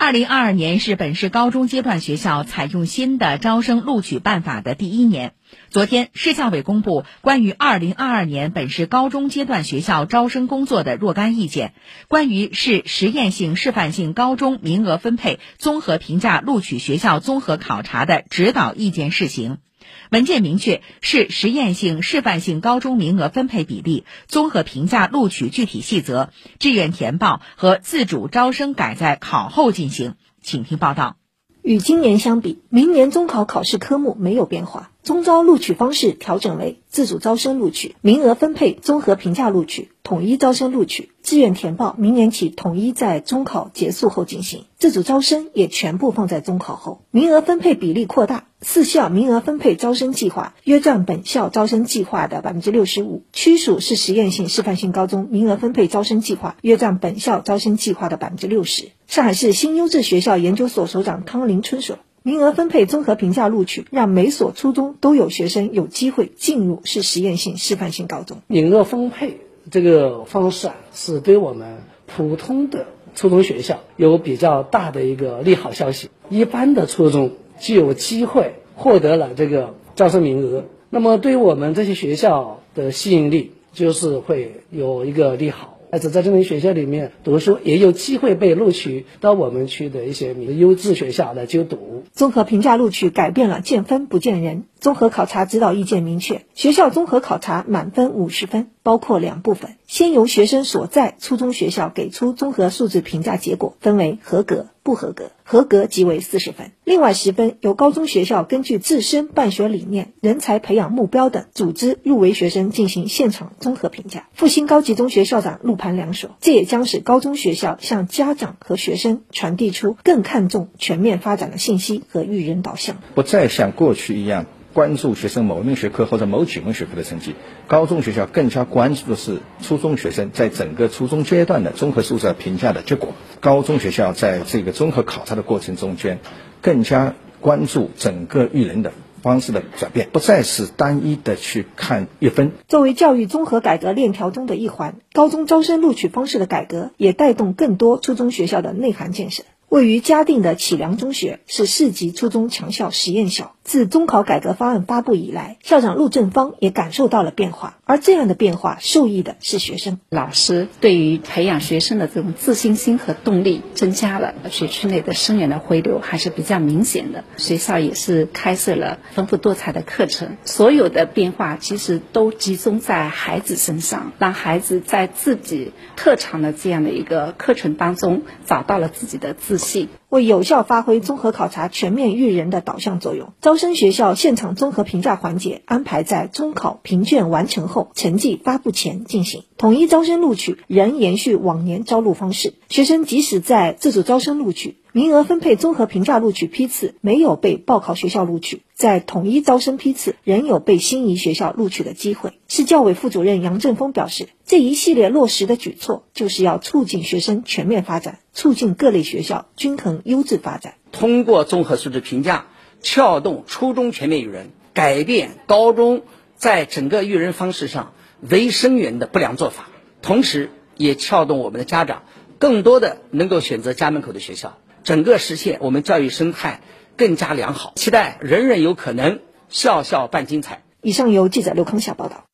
二零二二年是本市高中阶段学校采用新的招生录取办法的第一年。昨天，市教委公布关于二零二二年本市高中阶段学校招生工作的若干意见，关于市实验性示范性高中名额分配综合评价录取学校综合考察的指导意见试行。文件明确，市实验性示范性高中名额分配比例、综合评价录取具体细则、志愿填报和自主招生改在考后进行。请听报道。与今年相比，明年中考考试科目没有变化，中招录取方式调整为自主招生录取、名额分配综合评价录取、统一招生录取、志愿填报，明年起统一在中考结束后进行，自主招生也全部放在中考后，名额分配比例扩大。四校名额分配招生计划约占本校招生计划的百分之六十五，区属是实验性示范性高中名额分配招生计划约占本校招生计划的百分之六十。上海市新优质学校研究所所长汤林春说：“名额分配综合评价录取，让每所初中都有学生有机会进入市实验性示范性高中。名额分配这个方式啊，是对我们普通的初中学校有比较大的一个利好消息。一般的初中。”就有机会获得了这个招生名额，那么对于我们这些学校的吸引力，就是会有一个利好。孩子在这类学校里面读书，也有机会被录取到我们区的一些优质学校来就读。综合评价录取改变了见分不见人。综合考察指导意见明确，学校综合考察满分五十分，包括两部分：先由学生所在初中学校给出综合素质评价结果，分为合格、不合格，合格即为四十分；另外十分由高中学校根据自身办学理念、人才培养目标等，组织入围学生进行现场综合评价。复兴高级中学校长陆盘良说：“这也将使高中学校向家长和学生传递出更看重全面发展的信息和育人导向，不再像过去一样。”关注学生某一门学科或者某几门学科的成绩，高中学校更加关注的是初中学生在整个初中阶段的综合素质评价的结果。高中学校在这个综合考察的过程中间，更加关注整个育人的方式的转变，不再是单一的去看一分。作为教育综合改革链条中的一环，高中招生录取方式的改革也带动更多初中学校的内涵建设。位于嘉定的启良中学是市级初中强校实验校。自中考改革方案发布以来，校长陆正芳也感受到了变化，而这样的变化受益的是学生。老师对于培养学生的这种自信心和动力增加了，学区内的生源的回流还是比较明显的。学校也是开设了丰富多彩的课程，所有的变化其实都集中在孩子身上，让孩子在自己特长的这样的一个课程当中找到了自己的自信。为有效发挥综合考察全面育人的导向作用，招生学校现场综合评价环节安排在中考评卷完成后、成绩发布前进行。统一招生录取仍延续往年招录方式，学生即使在自主招生录取。名额分配综合评价录取批次没有被报考学校录取，在统一招生批次仍有被心仪学校录取的机会。市教委副主任杨振峰表示，这一系列落实的举措就是要促进学生全面发展，促进各类学校均衡优质发展。通过综合素质评价，撬动初中全面育人，改变高中在整个育人方式上唯生源的不良做法，同时也撬动我们的家长更多的能够选择家门口的学校。整个实现我们教育生态更加良好，期待人人有可能，校校办精彩。以上由记者刘康夏报道。